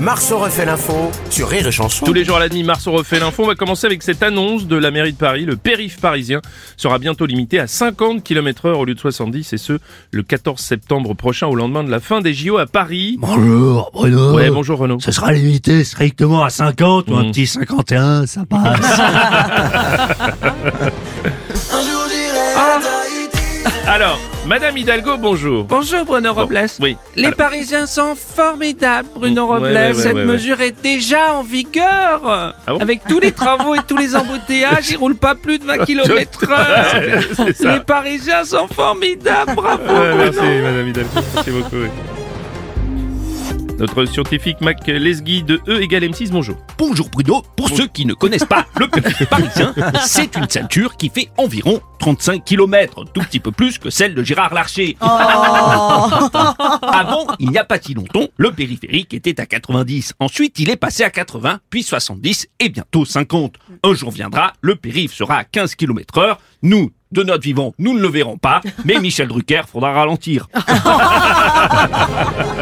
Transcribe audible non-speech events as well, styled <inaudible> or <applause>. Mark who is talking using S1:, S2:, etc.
S1: Marceau refait l'info sur Rire et Chanson.
S2: Tous les jours à la demi, Mars on refait l'info. On va commencer avec cette annonce de la mairie de Paris. Le périph' parisien sera bientôt limité à 50 km heure au lieu de 70 et ce, le 14 septembre prochain au lendemain de la fin des JO à Paris.
S3: Bonjour Bruno.
S2: Ouais, bonjour Renaud.
S3: Ce sera limité strictement à 50 ou un
S2: Mm.
S3: petit 51, ça passe. <laughs>
S2: Alors, Madame Hidalgo, bonjour.
S4: Bonjour Bruno Robles.
S2: oui.
S4: Les
S2: Alors-
S4: Parisiens sont formidables, Bruno
S2: Ouais,
S4: Robles.
S2: ouais, ouais,
S4: Cette
S2: ouais,
S4: mesure est déjà en vigueur.
S2: Ah bon
S4: Avec tous les travaux et tous les <laughs> embouteillages, ils roulent pas plus de 20 <laughs> km heure.
S2: Ça.
S4: Les Parisiens sont formidables, bravo.
S2: Ouais, merci. Madame Hidalgo, merci beaucoup. oui. Notre scientifique Mac Lesguy de E égale M6, bonjour.
S5: Bonjour Bruno, pour ceux qui ne connaissent pas le périph' <laughs> parisien, c'est une ceinture qui fait environ 35 km, tout petit peu plus que celle de Gérard Larcher. <laughs> Avant, il n'y a pas si longtemps, le périphérique était à 90. Ensuite, il est passé à 80, puis 70 et bientôt 50. Un jour viendra, le périph' sera à 15 km heure. Nous, de notre vivant, nous ne le verrons pas, mais Michel Drucker faudra ralentir. <laughs>